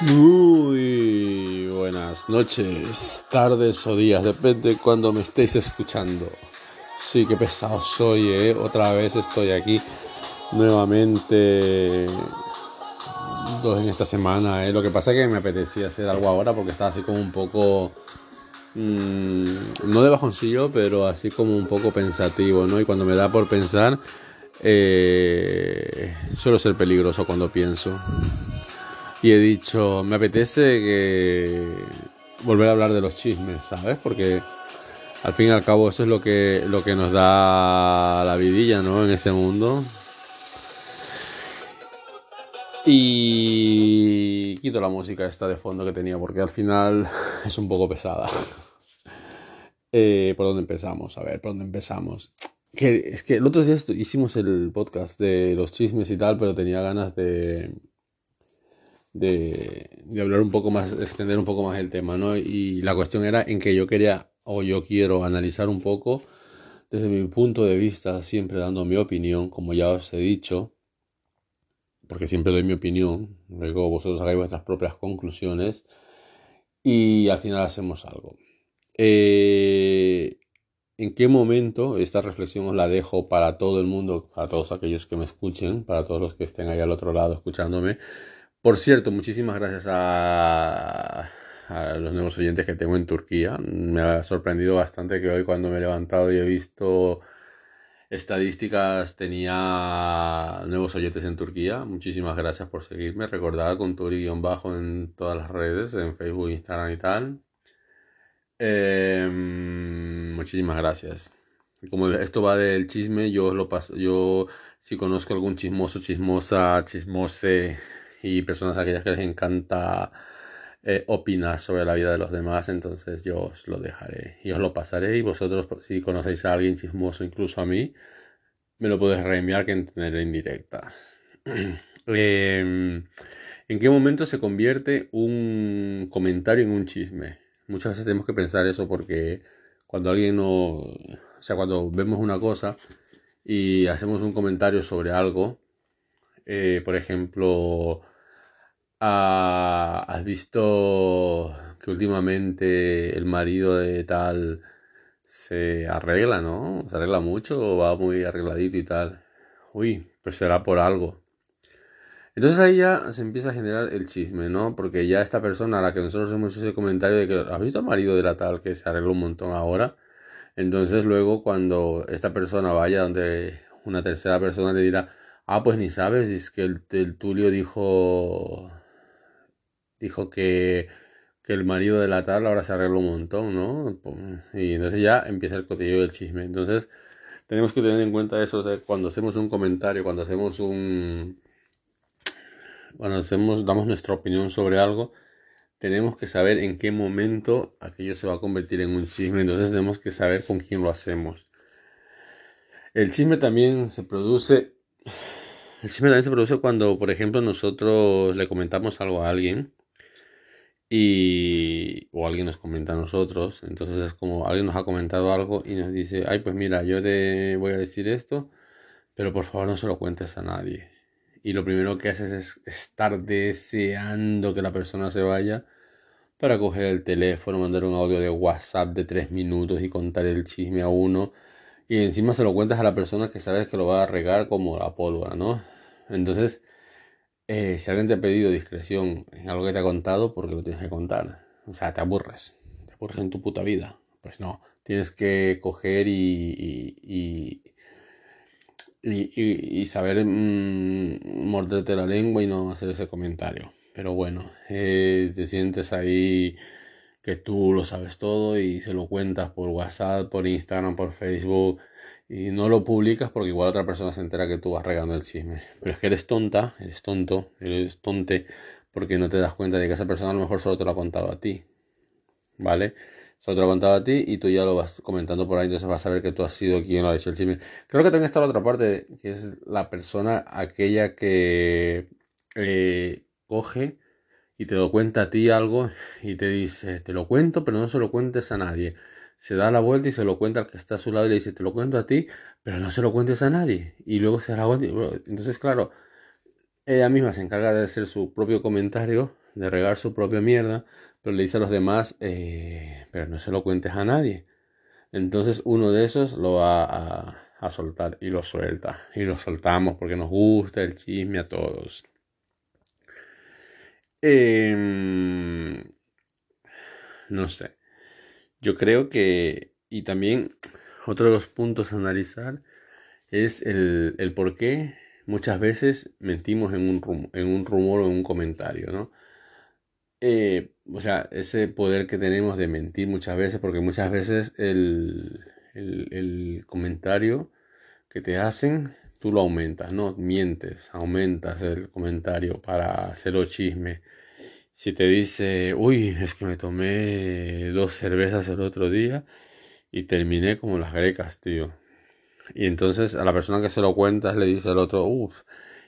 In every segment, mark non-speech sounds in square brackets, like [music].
Muy buenas noches, tardes o días, depende de cuando me estéis escuchando. Sí, qué pesado soy, ¿eh? Otra vez estoy aquí nuevamente dos en esta semana, ¿eh? Lo que pasa es que me apetecía hacer algo ahora porque estaba así como un poco... Mmm, no de bajoncillo, pero así como un poco pensativo, ¿no? Y cuando me da por pensar, eh, suelo ser peligroso cuando pienso y he dicho, me apetece que volver a hablar de los chismes, ¿sabes? Porque al fin y al cabo eso es lo que, lo que nos da la vidilla, ¿no? En este mundo. Y quito la música esta de fondo que tenía porque al final [laughs] es un poco pesada. [laughs] Eh, ¿Por dónde empezamos? A ver, ¿por dónde empezamos? Que, es que el otro día hicimos el podcast de los chismes y tal, pero tenía ganas de, de, hablar un poco más, extender un poco más el tema, ¿no? Y la cuestión era en que yo quería o yo quiero analizar un poco desde mi punto de vista, siempre dando mi opinión, como ya os he dicho, porque siempre doy mi opinión, luego vosotros hagáis vuestras propias conclusiones y al final hacemos algo. Eh, ¿En qué momento esta reflexión os la dejo para todo el mundo, para todos aquellos que me escuchen, para todos los que estén ahí al otro lado escuchándome? Por cierto, muchísimas gracias a, los nuevos oyentes que tengo en Turquía. Me ha sorprendido bastante que hoy cuando me he levantado y he visto estadísticas tenía nuevos oyentes en Turquía. Muchísimas gracias por seguirme. Recordad con Turi-bajo en todas las redes, en Facebook, Instagram y tal. Em, muchísimas gracias. Como esto va del chisme, yo lo paso, yo si conozco algún chismoso, chismosa, chismose y personas aquellas que les encanta eh, opinar sobre la vida de los demás, entonces yo os lo dejaré y os lo pasaré y vosotros pues, si conocéis a alguien chismoso, incluso a mí, me lo podéis reenviar que entenderé en directa. [clears throat] Em, ¿En qué momento se convierte un comentario en un chisme? Muchas veces tenemos que pensar eso porque cuando alguien no, o sea, cuando vemos una cosa y hacemos un comentario sobre algo, eh, por ejemplo, ¿has visto que últimamente el marido de tal se arregla, ¿no? Se arregla mucho va muy arregladito y tal. Uy, pues será por algo. Entonces ahí ya se empieza a generar el chisme, ¿no? Porque ya esta persona a la que nosotros hemos hecho ese comentario de que has visto al marido de la tal que se arregla un montón ahora. Entonces luego cuando esta persona vaya donde una tercera persona le dirá, Ah, pues ni sabes, es que el, Tulio dijo, dijo que, que, el marido de la tal ahora se arregla un montón, ¿no? Y entonces ya empieza el cotillo del chisme. Entonces tenemos que tener en cuenta eso cuando hacemos un comentario, cuando hacemos un... Cuando hacemos, damos nuestra opinión sobre algo, tenemos que saber en qué momento aquello se va a convertir en un chisme. Entonces tenemos que saber con quién lo hacemos. El chisme también se produce el chisme también se produce cuando, por ejemplo, nosotros le comentamos algo a alguien y o alguien nos comenta a nosotros, entonces es como alguien nos ha comentado algo y nos dice, ay, pues mira, yo te voy a decir esto, pero por favor no se lo cuentes a nadie. Y lo primero que haces es estar deseando que la persona se vaya para coger el teléfono, mandar un audio de WhatsApp de tres minutos y contar el chisme a uno y encima se lo cuentas a la persona que sabes que lo va a regar como la pólvora, ¿no? Entonces, eh, si alguien te ha pedido discreción en algo que te ha contado, ¿por qué lo tienes que contar? O sea, te aburres, te aburres en tu puta vida. Pues no, tienes que coger y, y, y, saber mm, morderte la lengua y no hacer ese comentario. Pero bueno, eh, te sientes ahí que tú lo sabes todo y se lo cuentas por WhatsApp, por Instagram, por Facebook y no lo publicas porque igual otra persona se entera que tú vas regando el chisme. Pero es que eres tonta, eres tonto, eres tonte porque no te das cuenta de que esa persona a lo mejor solo te lo ha contado a ti. ¿Vale? Solo te lo ha contado a ti y tú ya lo vas comentando por ahí, entonces vas a ver que tú has sido quien lo ha hecho el chisme. Creo que también está la otra parte, que es la persona aquella que eh, coge y te lo cuenta a ti algo y te dice, te lo cuento, pero no se lo cuentes a nadie. Se da la vuelta y se lo cuenta al que está a su lado y le dice, te lo cuento a ti, pero no se lo cuentes a nadie. Y luego se da la vuelta. entonces, claro, ella misma se encarga de hacer su propio comentario de regar su propia mierda, pero le dice a los demás, eh, pero no se lo cuentes a nadie. Entonces uno de esos lo va a, a soltar y lo suelta. Y lo soltamos porque nos gusta el chisme a todos. Em, no sé. Yo creo que, y también otro de los puntos a analizar es el, el por qué muchas veces mentimos en un, en un rumor o en un comentario, ¿no? Eh, o sea, ese poder que tenemos de mentir muchas veces, porque muchas veces el, el, comentario que te hacen, tú lo aumentas, ¿no? Mientes, aumentas el comentario para hacerlo chisme. Si te dice, uy, es que me tomé dos cervezas el otro día y terminé como las grecas, tío. Y entonces a la persona que se lo cuentas le dice al otro, uff,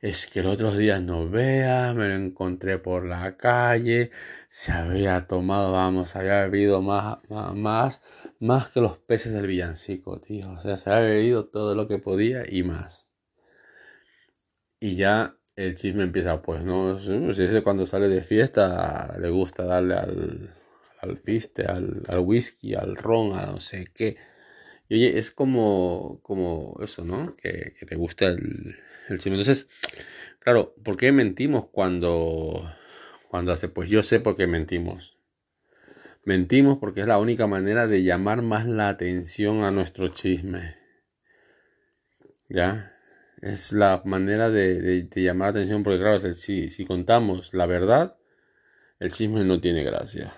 es que el otro día no vea, me lo encontré por la calle, se había tomado, vamos, había bebido más, más, más que los peces del villancico, tío. O sea, se había bebido todo lo que podía y más. Y ya el chisme empieza, pues, ¿no? Si ese cuando sale de fiesta le gusta darle al, al piste, al, whisky, al ron, a no sé qué. Y oye, es como, como eso, ¿no? Que, que te gusta el, el chisme. Entonces, claro, ¿por qué mentimos cuando, cuando hace? Pues yo sé por qué mentimos. Mentimos porque es la única manera de llamar más la atención a nuestro chisme. ¿Ya? Es la manera de, de, llamar la atención porque, claro, si, si contamos la verdad, el chisme no tiene gracia.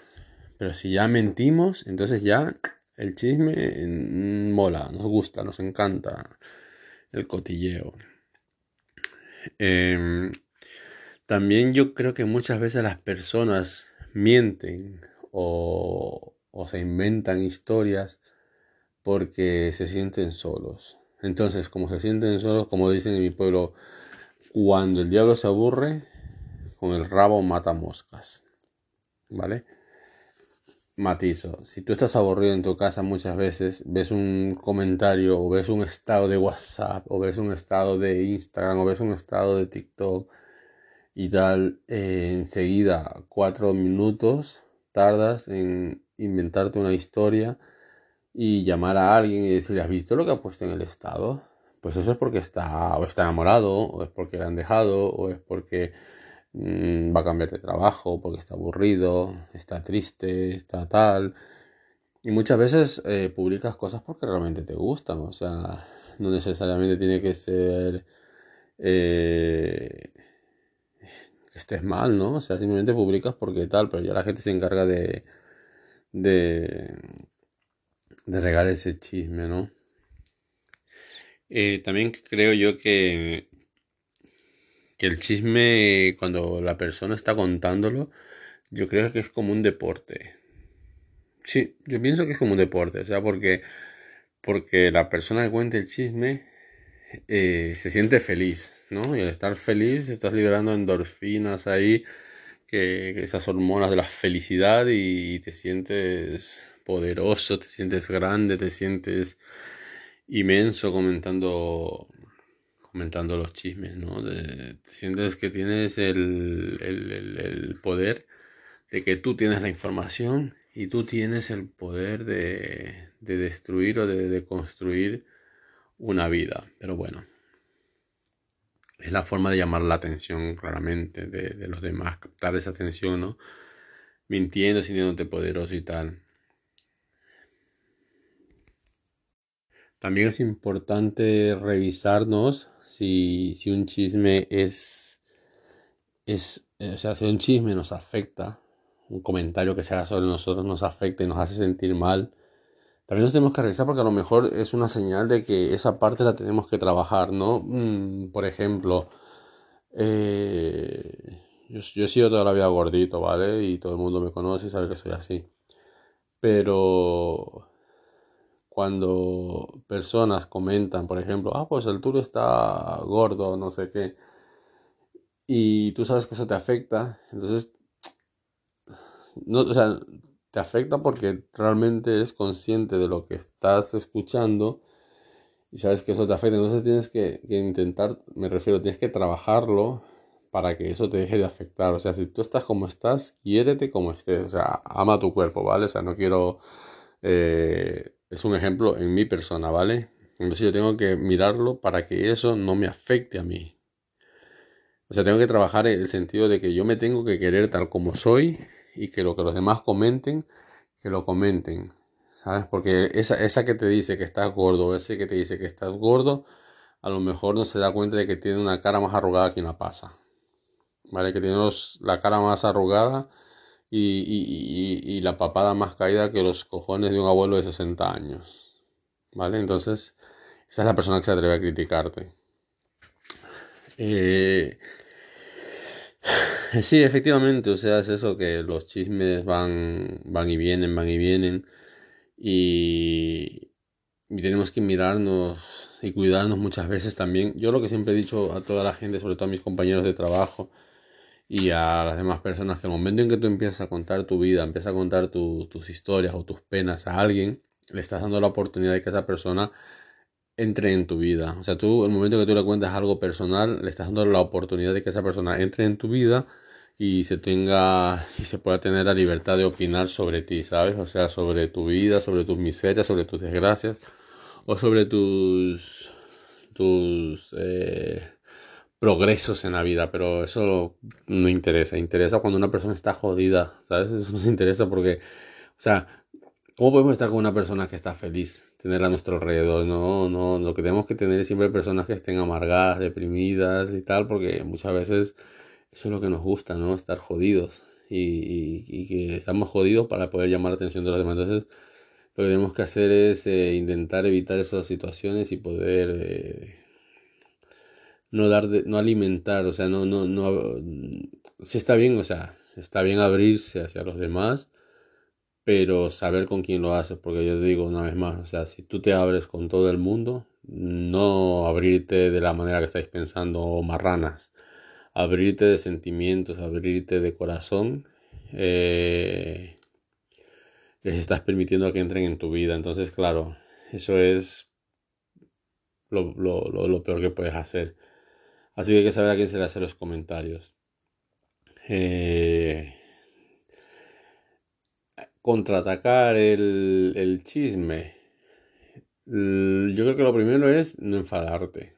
Pero si ya mentimos, entonces ya el chisme mm, mola, nos gusta, nos encanta el cotilleo. Em, también yo creo que muchas veces las personas mienten o, se inventan historias porque se sienten solos. Entonces, como se sienten solos, como dicen en mi pueblo, cuando el diablo se aburre, con el rabo mata moscas. ¿Vale? Matizo, si tú estás aburrido en tu casa muchas veces, ves un comentario o ves un estado de WhatsApp o ves un estado de Instagram o ves un estado de TikTok y tal, eh, enseguida cuatro minutos tardas en inventarte una historia y llamar a alguien y decirle, ¿has visto lo que ha puesto en el estado? Pues eso es porque está o está enamorado o es porque le han dejado o es porque Mm, va a cambiar de trabajo porque está aburrido, está triste, está tal. Y muchas veces eh, publicas cosas porque realmente te gustan, o sea, no necesariamente tiene que ser eh, que estés mal, ¿no? O sea, simplemente publicas porque tal, pero ya la gente se encarga de, de, de regar ese chisme, ¿no? Eh, también creo yo que que el chisme, cuando la persona está contándolo, yo creo que es como un deporte. Sí, yo pienso que es como un deporte, o sea, porque, porque la persona que cuenta el chisme eh, se siente feliz, ¿no? Y al estar feliz estás liberando endorfinas ahí, que, esas hormonas de la felicidad y te sientes poderoso, te sientes grande, te sientes inmenso comentando comentando los chismes, ¿no? sientes que tienes el, poder de que tú tienes la información y tú tienes el poder de, destruir o de, construir una vida. Pero bueno, es la forma de llamar la atención claramente de, de los demás, captar esa atención, ¿no? Mintiendo, sintiéndote poderoso y tal. También es importante revisarnos si, si un chisme es, es, eh, o sea, si un chisme nos afecta, un comentario que se haga sobre nosotros nos afecta y nos hace sentir mal, también nos tenemos que revisar porque a lo mejor es una señal de que esa parte la tenemos que trabajar, ¿no? Mm, por ejemplo, eh, yo, he sido toda la vida gordito, ¿vale? Y todo el mundo me conoce y sabe que soy así. Pero cuando personas comentan, por ejemplo, ah, pues el tour está gordo, no sé qué, y tú sabes que eso te afecta, entonces, no, o sea, te afecta porque realmente eres consciente de lo que estás escuchando y sabes que eso te afecta, entonces tienes que, intentar, me refiero, tienes que trabajarlo para que eso te deje de afectar. O sea, si tú estás como estás, hiérete como estés. O sea, ama tu cuerpo, ¿vale? O sea, no quiero... Eh, es un ejemplo en mi persona, ¿vale? Entonces yo tengo que mirarlo para que eso no me afecte a mí. O sea, tengo que trabajar el sentido de que yo me tengo que querer tal como soy y que lo que los demás comenten, que lo comenten. ¿Sabes? Porque esa, esa que te dice que estás gordo, ese que te dice que estás gordo, a lo mejor no se da cuenta de que tiene una cara más arrugada que una pasa. ¿Vale? Que tiene la cara más arrugada y, y, y, la papada más caída que los cojones de un abuelo de 60 años. ¿Vale? Entonces, esa es la persona que se atreve a criticarte. Eh, [laughs] sí, efectivamente, o sea, es eso que los chismes van, van y vienen, van y vienen. Y, tenemos que mirarnos y cuidarnos muchas veces también. Yo lo que siempre he dicho a toda la gente, sobre todo a mis compañeros de trabajo y a las demás personas, que el momento en que tú empiezas a contar tu vida, empiezas a contar tus historias o tus penas a alguien, le estás dando la oportunidad de que esa persona entre en tu vida. O sea, tú, el momento que tú le cuentas algo personal, le estás dando la oportunidad de que esa persona entre en tu vida y se tenga y se pueda tener la libertad de opinar sobre ti, ¿sabes? O sea, sobre tu vida, sobre tus miserias, sobre tus desgracias o sobre tus tus eh, progresos en la vida, pero eso no interesa, interesa cuando una persona está jodida, ¿sabes? Eso nos interesa porque, o sea, ¿cómo podemos estar con una persona que está feliz? Tenerla a nuestro alrededor, no, no, lo que tenemos que tener es siempre personas que estén amargadas, deprimidas y tal, porque muchas veces eso es lo que nos gusta, ¿no? Estar jodidos y, y, que estamos jodidos para poder llamar la atención de los demás. Entonces, lo que tenemos que hacer es eh, intentar evitar esas situaciones y poder eh, no dar no alimentar, o sea, no, no, no, sí está bien, o sea, está bien abrirse hacia los demás, pero saber con quién lo haces, porque yo te digo una vez más, o sea, si tú te abres con todo el mundo, no abrirte de la manera que estáis pensando marranas abrirte de sentimientos, abrirte de corazón, eh, les estás permitiendo que entren en tu vida. Entonces, claro, eso es lo, peor que puedes hacer. Así que hay que saber a quién se le hace los comentarios. Eh, contraatacar el, el chisme. Yo creo que lo primero es no enfadarte.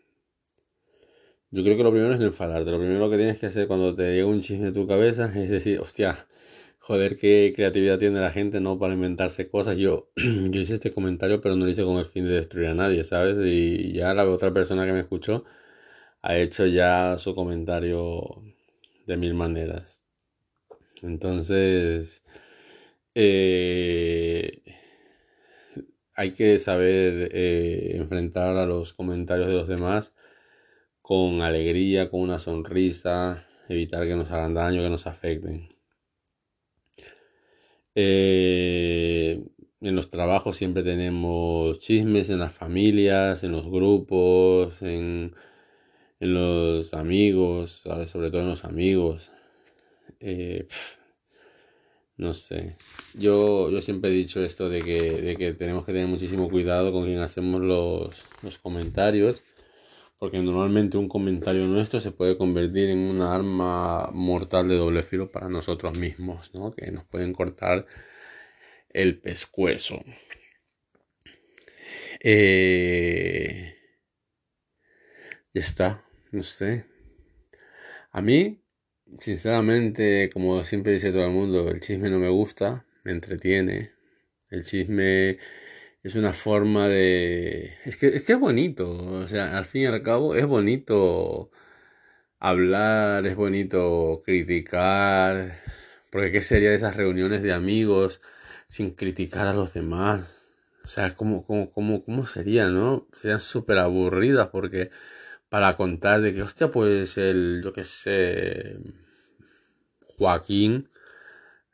Yo creo que lo primero es no enfadarte. Lo primero que tienes que hacer cuando te llega un chisme a tu cabeza [laughs] es decir, hostia, joder, qué creatividad tiene la gente, ¿no? Para inventarse cosas. Yo, [clears throat] yo hice este comentario, pero no lo hice con el fin de destruir a nadie, ¿sabes? Y ya la otra persona que me escuchó ha hecho ya su comentario de mil maneras. Entonces, eh, hay que saber eh, enfrentar a los comentarios de los demás con alegría, con una sonrisa, evitar que nos hagan daño, que nos afecten. Eh, en los trabajos siempre tenemos chismes, en las familias, en los grupos, en, los amigos, sobre todo en los amigos. Eh, no sé. Yo, yo siempre he dicho esto de que, de que tenemos que tener muchísimo cuidado con quien hacemos los, los comentarios porque normalmente un comentario nuestro se puede convertir en una arma mortal de doble filo para nosotros mismos, ¿no? Que nos pueden cortar el pescuezo. Eh, ya está, no sé. A mí, sinceramente, como siempre dice todo el mundo, el chisme no me gusta, entretiene. El chisme es una forma de... Es que, es que es bonito, o sea, al fin y al cabo es bonito hablar, es bonito criticar, porque ¿qué sería de esas reuniones de amigos sin criticar a los demás? O sea, ¿cómo, cómo, cómo, cómo sería, no? Serían súper aburridas porque para contar de que, hostia, pues el, yo qué sé, Joaquín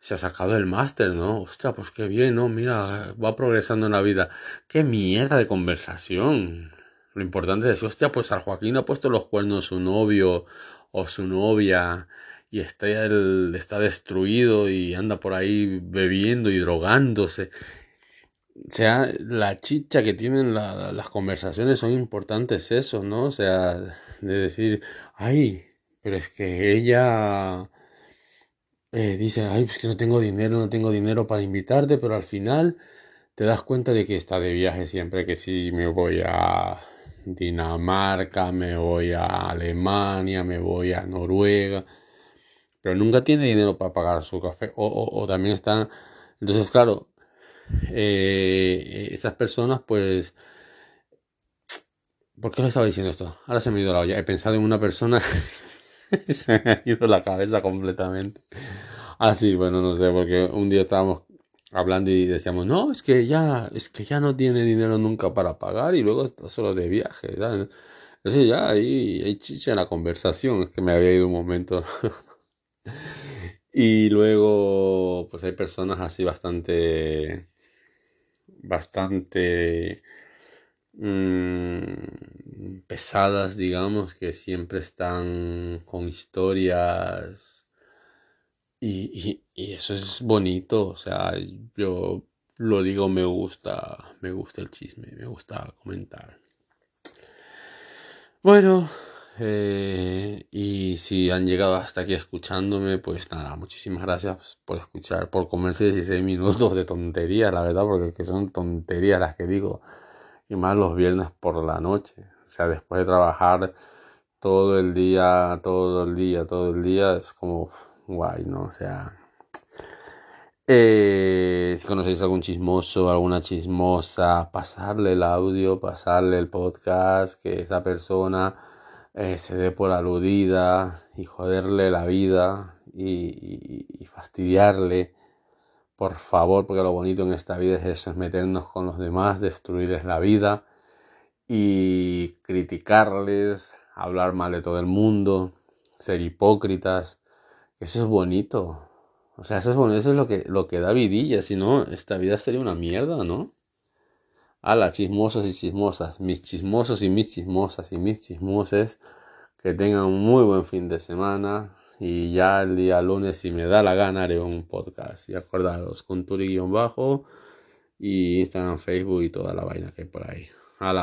se ha sacado el máster, ¿no? Hostia, pues qué bien, ¿no? Mira, va progresando en la vida. Qué mierda de conversación. Lo importante es hostia, pues al Joaquín ha puesto los cuernos su novio o su novia y está, el, está destruido y anda por ahí bebiendo y drogándose. O sea, la chicha que tienen las conversaciones son importantes eso, ¿no? O sea, de decir, ay, pero es que ella eh, dice, ay, pues que no tengo dinero, no tengo dinero para invitarte, pero al final te das cuenta de que está de viaje siempre, que si me voy a Dinamarca, me voy a Alemania, me voy a Noruega, pero nunca tiene dinero para pagar su café, o, también están, entonces claro, eh, esas personas pues... ¿Por qué lo estaba diciendo esto? Ahora se me ha ido la olla. He pensado en una persona [laughs] [laughs] se me ha ido la cabeza completamente. Ah, sí, bueno, no sé, porque un día estábamos hablando y decíamos, no, es que ya, es que ya no tiene dinero nunca para pagar y luego está solo de viaje. Entonces ya ahí hay chicha en la conversación, es que me había ido un momento. [laughs] y luego, pues hay personas así bastante, bastante Mm, pesadas, digamos, que siempre están con historias y, eso es bonito, o sea, yo lo digo, me gusta, me gusta el chisme, me gusta comentar. Bueno, eh, y si han llegado hasta aquí escuchándome, pues nada, muchísimas gracias por escuchar, por comerse 16 minutos de tonterías, la verdad, porque que son tonterías las que digo y más los viernes por la noche. O sea, después de trabajar todo el día, todo el día, todo el día, es como guay, ¿no? O sea, eh, si conocéis algún chismoso, alguna chismosa, pasarle el audio, pasarle el podcast, que esa persona eh, se dé por aludida y joderle la vida y fastidiarle por favor, porque lo bonito en esta vida es eso, es meternos con los demás, destruirles la vida y criticarles, hablar mal de todo el mundo, ser hipócritas. Eso es bonito. O sea, eso es bueno, eso es lo que, lo que da vidilla, si no, esta vida sería una mierda, ¿no? Ala, chismosos y chismosas, mis chismosos y mis chismosas y mis chismoses, que tengan un muy buen fin de semana, y ya el día lunes, si me da la gana, haré un podcast. Y acordaros, con Turi-bajo y Instagram, Facebook y toda la vaina que hay por ahí. Hala.